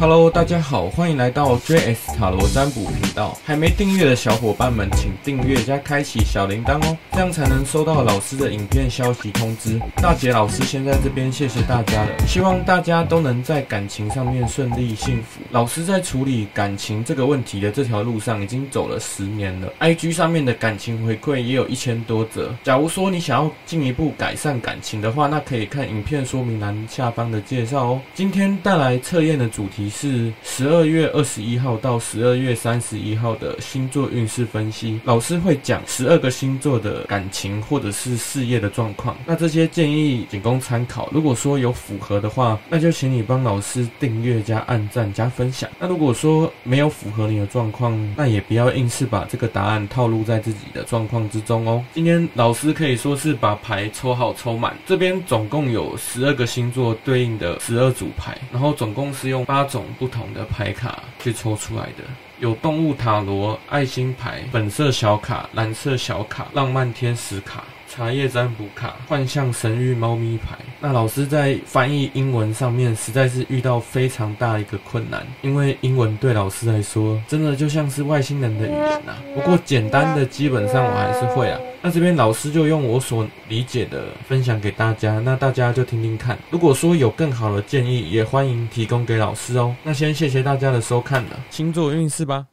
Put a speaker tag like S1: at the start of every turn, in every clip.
S1: Hello，大家好，欢迎来到 JS 塔罗占卜频道。还没订阅的小伙伴们，请订阅加开启小铃铛哦，这样才能收到老师的影片消息通知。大姐老师先在这边谢谢大家了，希望大家都能在感情上面顺利幸福。老师在处理感情这个问题的这条路上已经走了十年了，IG 上面的感情回馈也有一千多则。假如说你想要进一步改善感情的话，那可以看影片说明栏下方的介绍哦。今天带来测验的主题。是十二月二十一号到十二月三十一号的星座运势分析。老师会讲十二个星座的感情或者是事业的状况。那这些建议仅供参考。如果说有符合的话，那就请你帮老师订阅加按赞加分享。那如果说没有符合你的状况，那也不要硬是把这个答案套路在自己的状况之中哦。今天老师可以说是把牌抽好抽满。这边总共有十二个星座对应的十二组牌，然后总共是用八种。不同的牌卡去抽出来的，有动物塔罗、爱心牌、粉色小卡、蓝色小卡、浪漫天使卡、茶叶占卜卡、幻象神域猫咪牌。那老师在翻译英文上面实在是遇到非常大一个困难，因为英文对老师来说真的就像是外星人的语言呐、不过简单的基本上我还是会啊。那这边老师就用我所理解的分享给大家，那大家就听听看。如果说有更好的建议，也欢迎提供给老师哦。那先谢谢大家的收看了星座运势吧。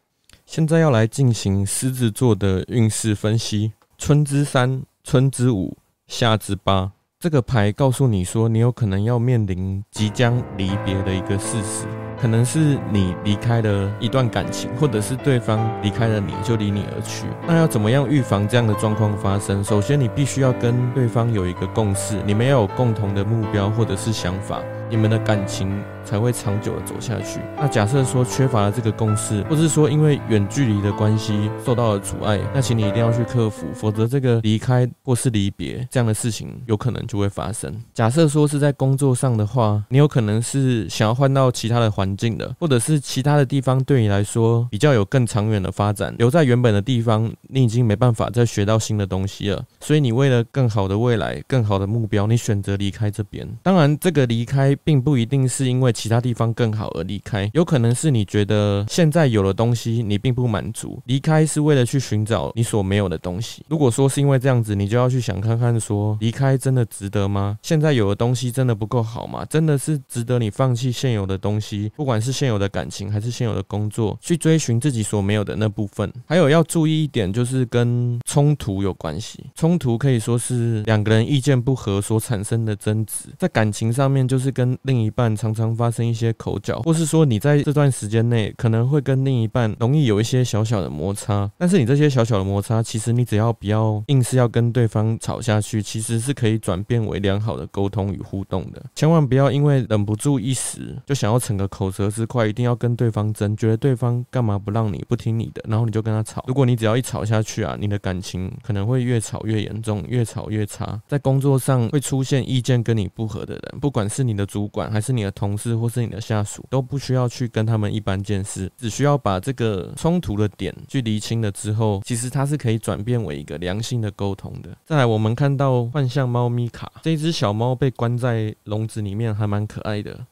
S1: 现在要来进行狮子座的运势分析。春之三，春之五，夏之八。这个牌告诉你说，你有可能要面临即将离别的一个事实。可能是你离开了一段感情，或者是对方离开了你就离你而去。那要怎么样预防这样的状况发生？首先，你必须要跟对方有一个共识，你们要有共同的目标或者是想法。你们的感情才会长久的走下去。那假设说缺乏了这个共识，或是说因为远距离的关系受到了阻碍，那请你一定要去克服，否则这个离开或是离别这样的事情有可能就会发生。假设说是在工作上的话，你有可能是想要换到其他的环境的，或者是其他的地方对你来说比较有更长远的发展。留在原本的地方，你已经没办法再学到新的东西了，所以你为了更好的未来、更好的目标，你选择离开这边。当然，这个离开。并不一定是因为其他地方更好而离开，有可能是你觉得现在有的东西你并不满足，离开是为了去寻找你所没有的东西。如果说是因为这样子，你就要去想看看说，离开真的值得吗？现在有的东西真的不够好吗？真的是值得你放弃现有的东西，不管是现有的感情还是现有的工作，去追寻自己所没有的那部分。还有要注意一点，就是跟冲突有关系。冲突可以说是两个人意见不合所产生的争执，在感情上面就是跟另一半常常发生一些口角，或是说你在这段时间内可能会跟另一半容易有一些小小的摩擦，但是你这些小小的摩擦，其实你只要不要硬是要跟对方吵下去，其实是可以转变为良好的沟通与互动的。千万不要因为忍不住一时就想要逞个口舌之快，一定要跟对方争，觉得对方干嘛不让你不听你的，然后你就跟他吵。如果你只要一吵下去啊，你的感情可能会越吵越严重，越吵越差，在工作上会出现意见跟你不合的人，不管是你的主。主管还是你的同事，或是你的下属，都不需要去跟他们一般见识，只需要把这个冲突的点去厘清了之后，其实它是可以转变为一个良性的沟通的。再来，我们看到幻象猫咪卡，这只小猫被关在笼子里面，还蛮可爱的。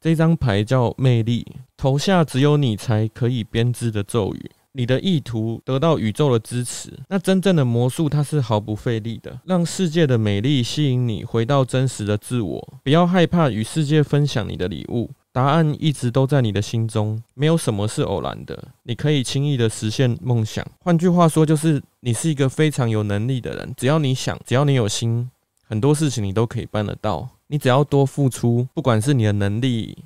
S1: 这张牌叫魅力，头下只有你才可以编织的咒语。你的意图得到宇宙的支持，那真正的魔术它是毫不费力的，让世界的美丽吸引你回到真实的自我。不要害怕与世界分享你的礼物，答案一直都在你的心中，没有什么是偶然的。你可以轻易的实现梦想。换句话说，就是你是一个非常有能力的人，只要你想，只要你有心，很多事情你都可以办得到。你只要多付出，不管是你的能力。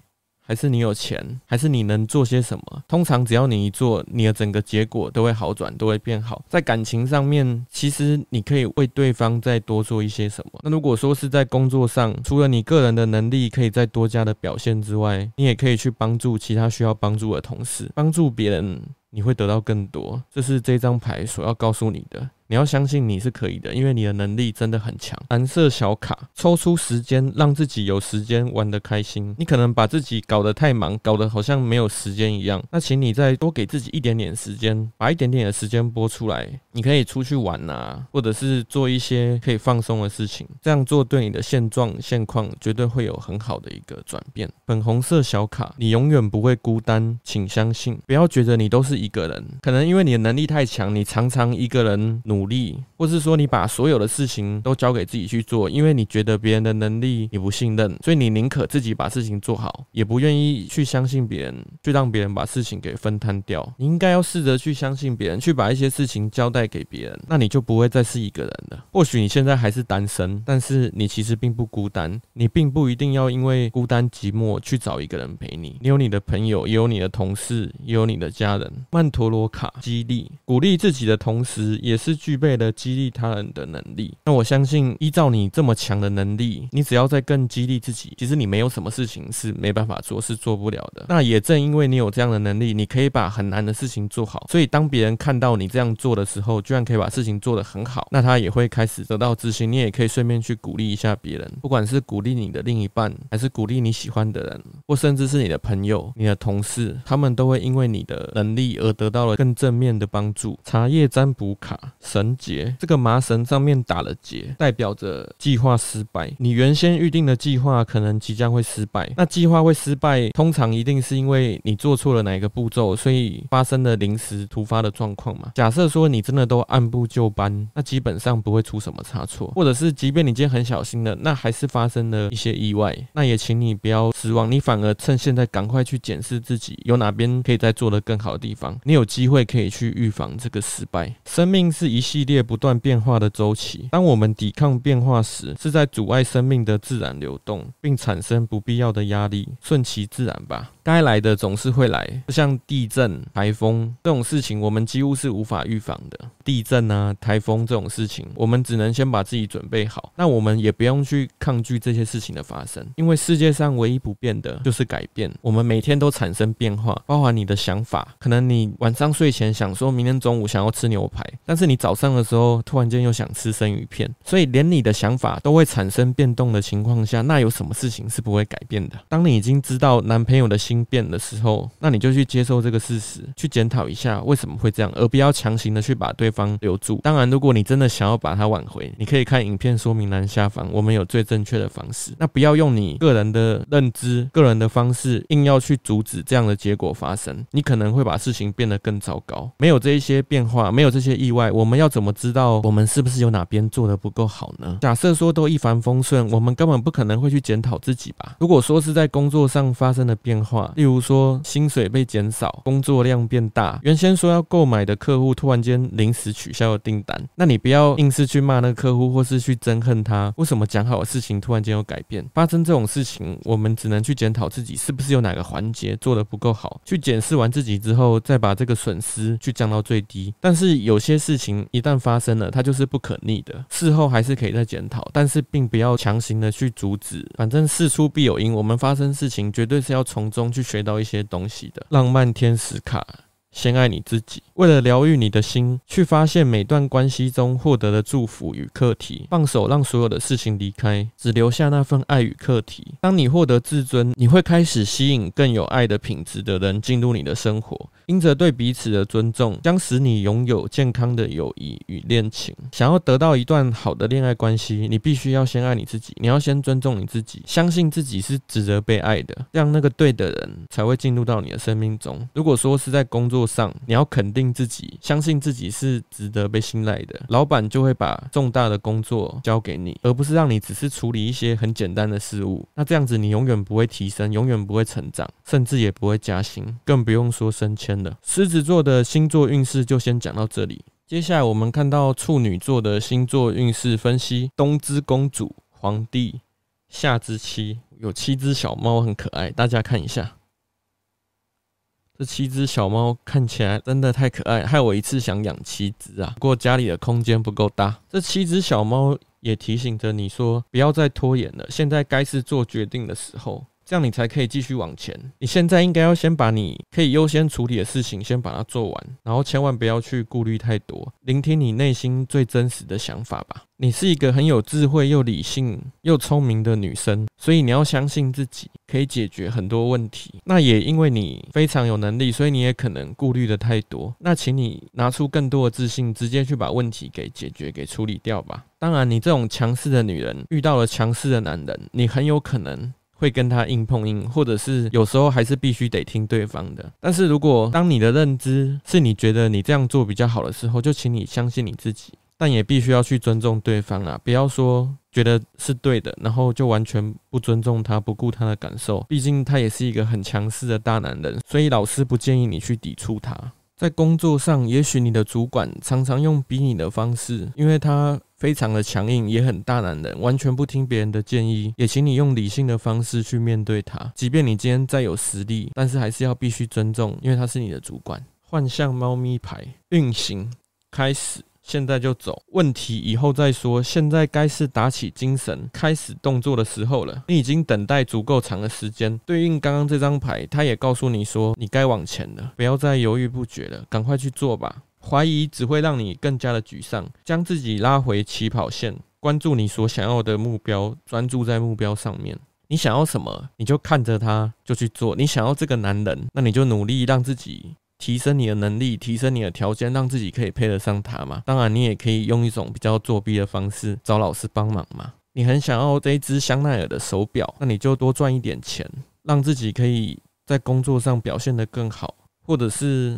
S1: 还是你有钱，还是你能做些什么？通常只要你一做，你的整个结果都会好转，都会变好。在感情上面，其实你可以为对方再多做一些什么。那如果说是在工作上，除了你个人的能力可以再多加的表现之外，你也可以去帮助其他需要帮助的同事，帮助别人，你会得到更多。这是这张牌所要告诉你的。你要相信你是可以的，因为你的能力真的很强。蓝色小卡，抽出时间让自己有时间玩得开心。你可能把自己搞得太忙，搞得好像没有时间一样。那请你再多给自己一点点时间，把一点点的时间拨出来。你可以出去玩啊，或者是做一些可以放松的事情。这样做对你的现状现况绝对会有很好的一个转变。粉红色小卡，你永远不会孤单，请相信，不要觉得你都是一个人。可能因为你的能力太强，你常常一个人努努力，或是说你把所有的事情都交给自己去做，因为你觉得别人的能力你不信任，所以你宁可自己把事情做好，也不愿意去相信别人，去让别人。把事情给分摊掉。你应该要试着去相信别人，去把一些事情交代给别人，那你就不会再是一个人了。或许你现在还是单身，但是你其实并不孤单，你并不一定要因为孤单寂寞去找一个人陪你。你有你的朋友，也有你的同事，也有你的家人。曼陀罗卡激励，鼓励自己的同时，也是具备了激励他人的能力。那我相信，依照你这么强的能力，你只要再更激励自己，其实你没有什么事情是没办法做，是做不了的。那也正因为你有这样的能力，你可以把很难的事情做好。所以当别人看到你这样做的时候，居然可以把事情做得很好，那他也会开始得到自信。你也可以顺便去鼓励一下别人，不管是鼓励你的另一半，还是鼓励你喜欢的人，或甚至是你的朋友、你的同事，他们都会因为你的能力而得到了更正面的帮助。茶叶占卜卡绳结，这个麻绳上面打了结，代表着计划失败。你原先预定的计划可能即将会失败。那计划会失败，通常一定是因为你做错了哪一个步骤，所以发生了临时突发的状况嘛。假设说你真的都按部就班，那基本上不会出什么差错。或者是即便你今天很小心的，那还是发生了一些意外，那也请你不要失望，你反而趁现在赶快去检视自己有哪边可以再做得更好的地方。你有机会可以去预防这个失败。生命是一系列不断变化的周期，当我们抵抗变化时，是在阻碍生命的自然流动，并产生不必要的压力。顺其自然吧。该来的总是会来，就像地震、台风这种事情，我们几乎是无法预防的。地震啊、台风这种事情，我们只能先把自己准备好。那我们也不用去抗拒这些事情的发生，因为世界上唯一不变的就是改变。我们每天都产生变化，包含你的想法。可能你晚上睡前想说明天中午想要吃牛排，但是你早上的时候突然间又想吃生鱼片。所以连你的想法都会产生变动的情况下，那有什么事情是不会改变的？当你已经知道男朋友的心变的时候，那你就去接受这个事实，去检讨一下为什么会这样，而不要强行的去把对方方留住。当然，如果你真的想要把它挽回，你可以看影片说明栏下方，我们有最正确的方式。那不要用你个人的认知、个人的方式，硬要去阻止这样的结果发生，你可能会把事情变得更糟糕。没有这一些变化，没有这些意外，我们要怎么知道我们是不是有哪边做得不够好呢？假设说都一帆风顺，我们根本不可能会去检讨自己吧？如果说是在工作上发生的变化，例如说薪水被减少，工作量变大，原先说要购买的客户突然间临时取消了订单，那你不要硬是去骂那个客户，或是去憎恨他，为什么讲好的事情突然间有改变？发生这种事情，我们只能去检讨自己是不是有哪个环节做得不够好，去检视完自己之后，再把这个损失去降到最低。但是有些事情一旦发生了，它就是不可逆的，事后还是可以再检讨，但是并不要强行的去阻止。反正事出必有因，我们发生事情绝对是要从中去学到一些东西的。浪漫天使卡。先爱你自己，为了疗愈你的心，去发现每段关系中获得的祝福与课题，放手让所有的事情离开，只留下那份爱与课题。当你获得自尊，你会开始吸引更有爱的品质的人进入你的生活。因着对彼此的尊重，将使你拥有健康的友谊与恋情。想要得到一段好的恋爱关系，你必须要先爱你自己，你要先尊重你自己，相信自己是值得被爱的，让那个对的人才会进入到你的生命中。如果说是在工作上，你要肯定自己，相信自己是值得被信赖的，老板就会把重大的工作交给你，而不是让你只是处理一些很简单的事物。那这样子，你永远不会提升，永远不会成长，甚至也不会加薪，更不用说升迁。狮子座的星座运势就先讲到这里。接下来我们看到处女座的星座运势分析：冬之公主、皇帝、夏之妻，有七只小猫，很可爱。大家看一下，这七只小猫看起来真的太可爱，害我一次想养七只啊！不过家里的空间不够大。这七只小猫也提醒着你说，不要再拖延了，现在该是做决定的时候。这样你才可以继续往前。你现在应该要先把你可以优先处理的事情先把它做完，然后千万不要去顾虑太多，聆听你内心最真实的想法吧。你是一个很有智慧又理性又聪明的女生，所以你要相信自己可以解决很多问题。那也因为你非常有能力，所以你也可能顾虑的太多。那请你拿出更多的自信，直接去把问题给解决、给处理掉吧。当然，你这种强势的女人遇到了强势的男人，你很有可能会跟他硬碰硬，或者是有时候还是必须得听对方的。但是如果当你的认知是你觉得你这样做比较好的时候，就请你相信你自己，但也必须要去尊重对方啊！不要说觉得是对的，然后就完全不尊重他，不顾他的感受。毕竟他也是一个很强势的大男人，所以老师不建议你去抵触他。在工作上，也许你的主管常常用逼你的方式，因为他。非常的强硬，也很大男人，完全不听别人的建议。也请你用理性的方式去面对他。即便你今天再有实力，但是还是要必须尊重，因为他是你的主管。幻象猫咪牌运行开始，现在就走。问题以后再说，现在该是打起精神，开始动作的时候了。你已经等待足够长的时间。对应刚刚这张牌，他也告诉你说，你该往前了，不要再犹豫不决了，赶快去做吧。怀疑只会让你更加的沮丧，将自己拉回起跑线，关注你所想要的目标，专注在目标上面。你想要什么，你就看着他就去做。你想要这个男人，那你就努力让自己提升你的能力，提升你的条件，让自己可以配得上他嘛。当然，你也可以用一种比较作弊的方式找老师帮忙嘛。你很想要这一只香奈儿的手表，那你就多赚一点钱，让自己可以在工作上表现得更好，或者是。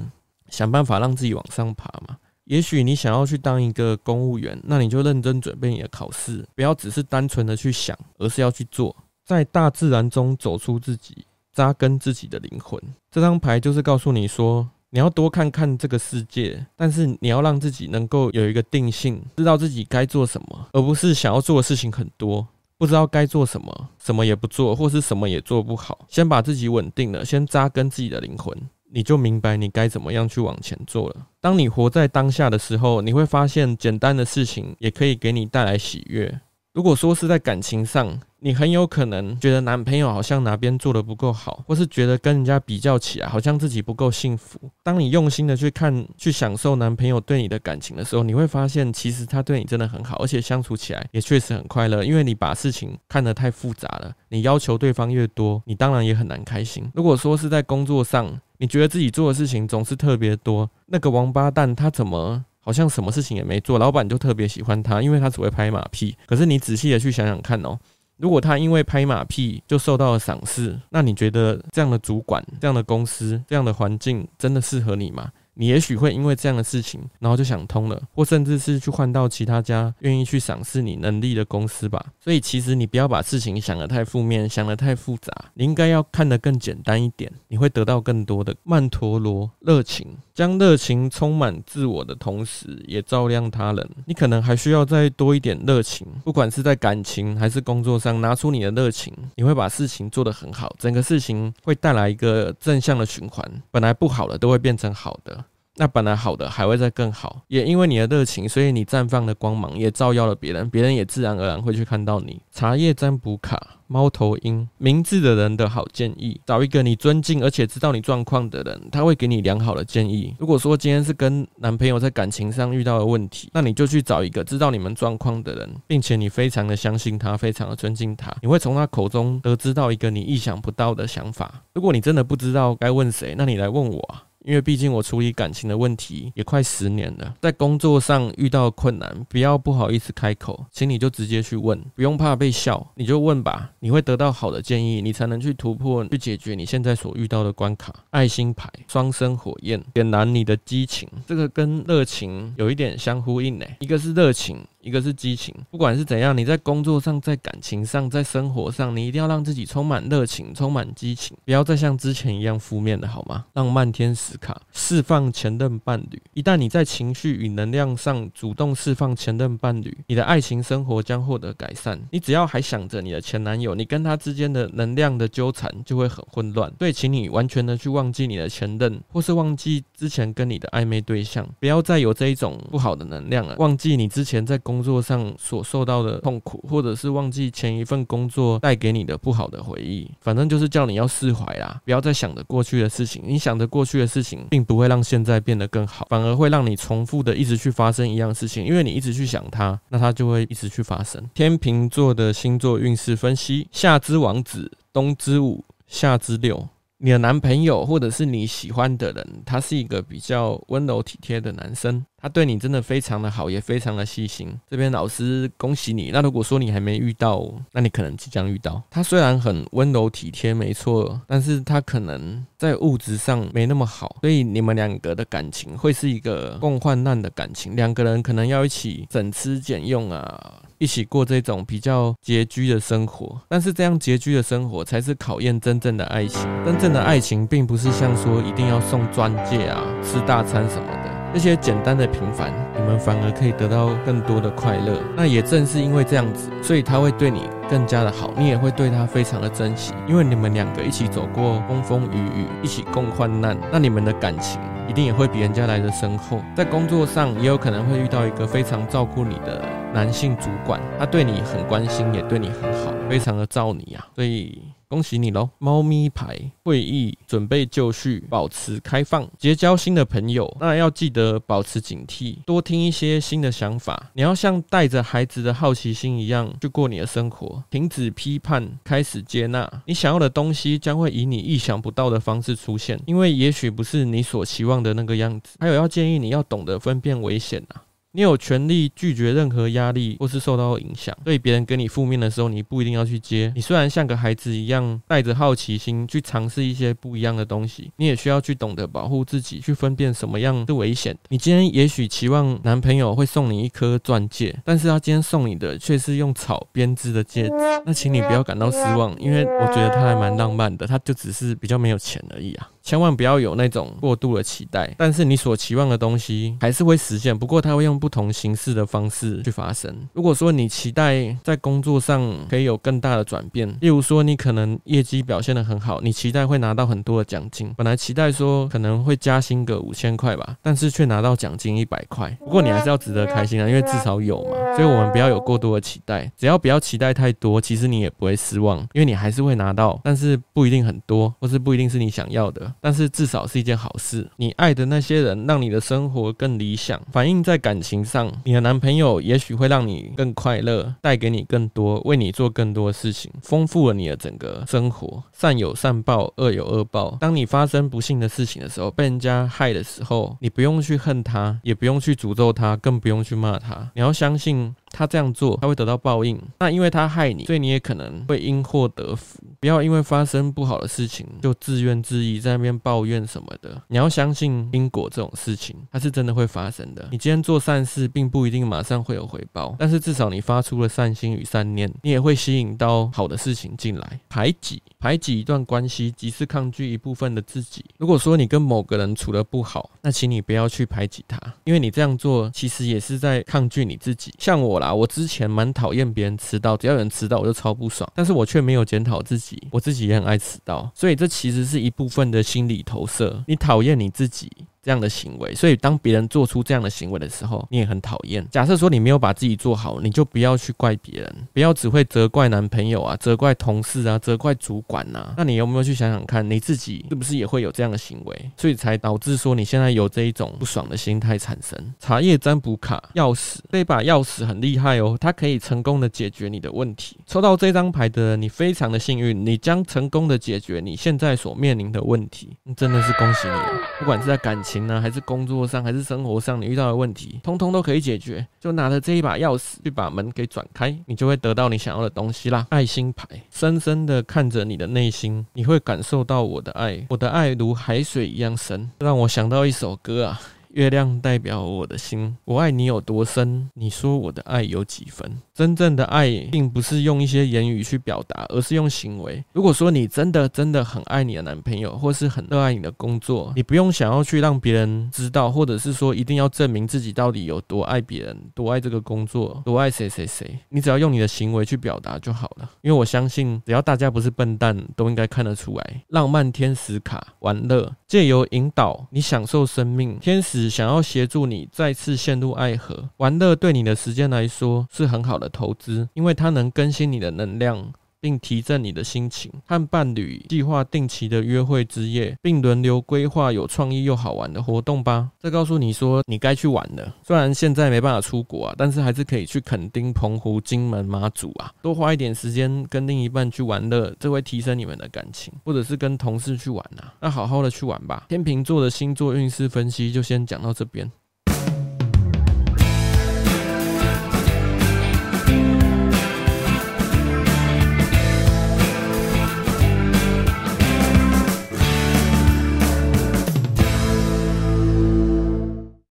S1: 想办法让自己往上爬嘛。也许你想要去当一个公务员，那你就认真准备你的考试，不要只是单纯的去想，而是要去做，在大自然中走出自己，扎根自己的灵魂。这张牌就是告诉你说，你要多看看这个世界，但是你要让自己能够有一个定性，知道自己该做什么，而不是想要做的事情很多，不知道该做什么，什么也不做，或是什么也做不好。先把自己稳定了，先扎根自己的灵魂。你就明白你该怎么样去往前做了。当你活在当下的时候，你会发现简单的事情也可以给你带来喜悦。如果说是在感情上，你很有可能觉得男朋友好像哪边做得不够好，或是觉得跟人家比较起来好像自己不够幸福。当你用心的去看、去享受男朋友对你的感情的时候，你会发现其实他对你真的很好，而且相处起来也确实很快乐。因为你把事情看得太复杂了，你要求对方越多，你当然也很难开心。如果说是在工作上，你觉得自己做的事情总是特别多，那个王八蛋他怎么？好像什么事情也没做，老板就特别喜欢他，因为他只会拍马屁。可是你仔细的去想想看哦，如果他因为拍马屁就受到了赏识，那你觉得这样的主管、这样的公司、这样的环境真的适合你吗？你也许会因为这样的事情，然后就想通了，或甚至是去换到其他家愿意去赏识你能力的公司吧。所以其实你不要把事情想得太负面，想得太复杂，你应该要看得更简单一点，你会得到更多的曼陀罗热情，将热情充满自我的同时，也照亮他人。你可能还需要再多一点热情，不管是在感情还是工作上，拿出你的热情，你会把事情做得很好，整个事情会带来一个正向的循环，本来不好的都会变成好的。那本来好的还会再更好，也因为你的热情，所以你绽放的光芒也照耀了别人，别人也自然而然会去看到你。茶叶占卜卡，猫头鹰，明智的人的好建议，找一个你尊敬而且知道你状况的人，他会给你良好的建议。如果说今天是跟男朋友在感情上遇到的问题，那你就去找一个知道你们状况的人，并且你非常的相信他，非常的尊敬他，你会从他口中得知到一个你意想不到的想法。如果你真的不知道该问谁，那你来问我啊。因为毕竟我处理感情的问题也快十年了，在工作上遇到困难，不要不好意思开口，请你就直接去问，不用怕被笑，你就问吧，你会得到好的建议，你才能去突破，去解决你现在所遇到的关卡。爱心牌，双生火焰，点燃你的激情，这个跟热情有一点相呼应呢，一个是热情。一个是激情，不管是怎样，你在工作上、在感情上、在生活上，你一定要让自己充满热情、充满激情，不要再像之前一样负面的好吗？浪漫天使卡，释放前任伴侣。一旦你在情绪与能量上主动释放前任伴侣，你的爱情生活将获得改善。你只要还想着你的前男友，你跟他之间的能量的纠缠就会很混乱。对，请你完全的去忘记你的前任，或是忘记之前跟你的暧昧对象，不要再有这一种不好的能量了。忘记你之前在。工作上所受到的痛苦，或者是忘记前一份工作带给你的不好的回忆。反正就是叫你要释怀啦，不要再想着过去的事情。你想着过去的事情，并不会让现在变得更好，反而会让你重复的一直去发生一样事情。因为你一直去想它，那它就会一直去发生。天秤座的星座运势分析：夏之王子，冬之五，夏之六。你的男朋友或者是你喜欢的人，他是一个比较温柔体贴的男生。他对你真的非常的好，也非常的细心。这边老师恭喜你。那如果说你还没遇到，那你可能即将遇到。他虽然很温柔体贴，没错，但是他可能在物质上没那么好，所以你们两个的感情会是一个共患难的感情。两个人可能要一起省吃俭用啊，一起过这种比较拮据的生活。但是这样拮据的生活才是考验真正的爱情。真正的爱情并不是像说一定要送钻戒啊，吃大餐什么的。这些简单的平凡，你们反而可以得到更多的快乐。那也正是因为这样子，所以他会对你更加的好，你也会对他非常的珍惜。因为你们两个一起走过风风雨雨，一起共患难，那你们的感情一定也会比人家来的深厚。在工作上也有可能会遇到一个非常照顾你的男性主管，他对你很关心，也对你很好，非常的照你啊，所以。恭喜你喽！猫咪牌会议准备就绪，保持开放，结交新的朋友。那要记得保持警惕，多听一些新的想法。你要像带着孩子的好奇心一样去过你的生活，停止批判，开始接纳。你想要的东西将会以你意想不到的方式出现，因为也许不是你所期望的那个样子。还有要建议你要懂得分辨危险啊。你有权利拒绝任何压力或是受到影响，所以别人给你负面的时候，你不一定要去接。你虽然像个孩子一样，带着好奇心去尝试一些不一样的东西，你也需要去懂得保护自己，去分辨什么样是危险。你今天也许期望男朋友会送你一颗钻戒，但是他今天送你的却是用草编织的戒指，那请你不要感到失望，因为我觉得他还蛮浪漫的，他就只是比较没有钱而已啊。千万不要有那种过度的期待，但是你所期望的东西还是会实现，不过它会用不同形式的方式去发生。如果说你期待在工作上可以有更大的转变，例如说你可能业绩表现得很好，你期待会拿到很多的奖金，本来期待说可能会加薪个五千块吧，但是却拿到奖金一百块。不过你还是要值得开心啊，因为至少有嘛。所以我们不要有过多的期待，只要不要期待太多，其实你也不会失望，因为你还是会拿到，但是不一定很多，或是不一定是你想要的。但是至少是一件好事。你爱的那些人，让你的生活更理想。反映在感情上，你的男朋友也许会让你更快乐，带给你更多，为你做更多事情，丰富了你的整个生活。善有善报，恶有恶报。当你发生不幸的事情的时候，被人家害的时候，你不用去恨他，也不用去诅咒他，更不用去骂他。你要相信。他这样做，他会得到报应。那因为他害你，所以你也可能会因祸得福。不要因为发生不好的事情就自怨自艾，在那边抱怨什么的。你要相信因果这种事情，它是真的会发生的。你今天做善事，并不一定马上会有回报，但是至少你发出了善心与善念，你也会吸引到好的事情进来。排挤，排挤一段关系，即是抗拒一部分的自己。如果说你跟某个人处得不好，那请你不要去排挤他，因为你这样做其实也是在抗拒你自己。像我啦。我之前蛮讨厌别人迟到，只要有人迟到我就超不爽，但是我却没有检讨自己，我自己也很爱迟到，所以这其实是一部分的心理投射，你讨厌你自己。这样的行为，所以当别人做出这样的行为的时候，你也很讨厌。假设说你没有把自己做好，你就不要去怪别人，不要只会责怪男朋友啊，责怪同事啊，责怪主管呐。那你有没有去想想看，你自己是不是也会有这样的行为？所以才导致说你现在有这一种不爽的心态产生。茶叶占卜卡钥匙，这把钥匙很厉害哦，它可以成功的解决你的问题。抽到这张牌的你非常的幸运，你将成功的解决你现在所面临的问题，真的是恭喜你。不管是在感情。情呢，还是工作上，还是生活上，你遇到的问题，通通都可以解决。就拿着这一把钥匙去把门给转开，你就会得到你想要的东西啦。爱心牌，深深的看着你的内心，你会感受到我的爱，我的爱如海水一样深，让我想到一首歌啊。月亮代表我的心，我爱你有多深？你说我的爱有几分？真正的爱并不是用一些言语去表达，而是用行为。如果说你真的真的很爱你的男朋友，或是很热爱你的工作，你不用想要去让别人知道，或者是说一定要证明自己到底有多爱别人，多爱这个工作，多爱谁谁谁。你只要用你的行为去表达就好了。因为我相信，只要大家不是笨蛋，都应该看得出来。浪漫天使卡玩乐，借由引导你享受生命，天使。只想要协助你再次陷入爱河。玩乐对你的时间来说是很好的投资，因为它能更新你的能量。并提振你的心情，和伴侣计划定期的约会之夜，并轮流规划有创意又好玩的活动吧。这告诉你说，你该去玩了。虽然现在没办法出国啊，但是还是可以去垦丁、澎湖、金门、马祖啊，多花一点时间跟另一半去玩乐，这会提升你们的感情。或者是跟同事去玩啊，那好好的去玩吧。天秤座的星座运势分析就先讲到这边。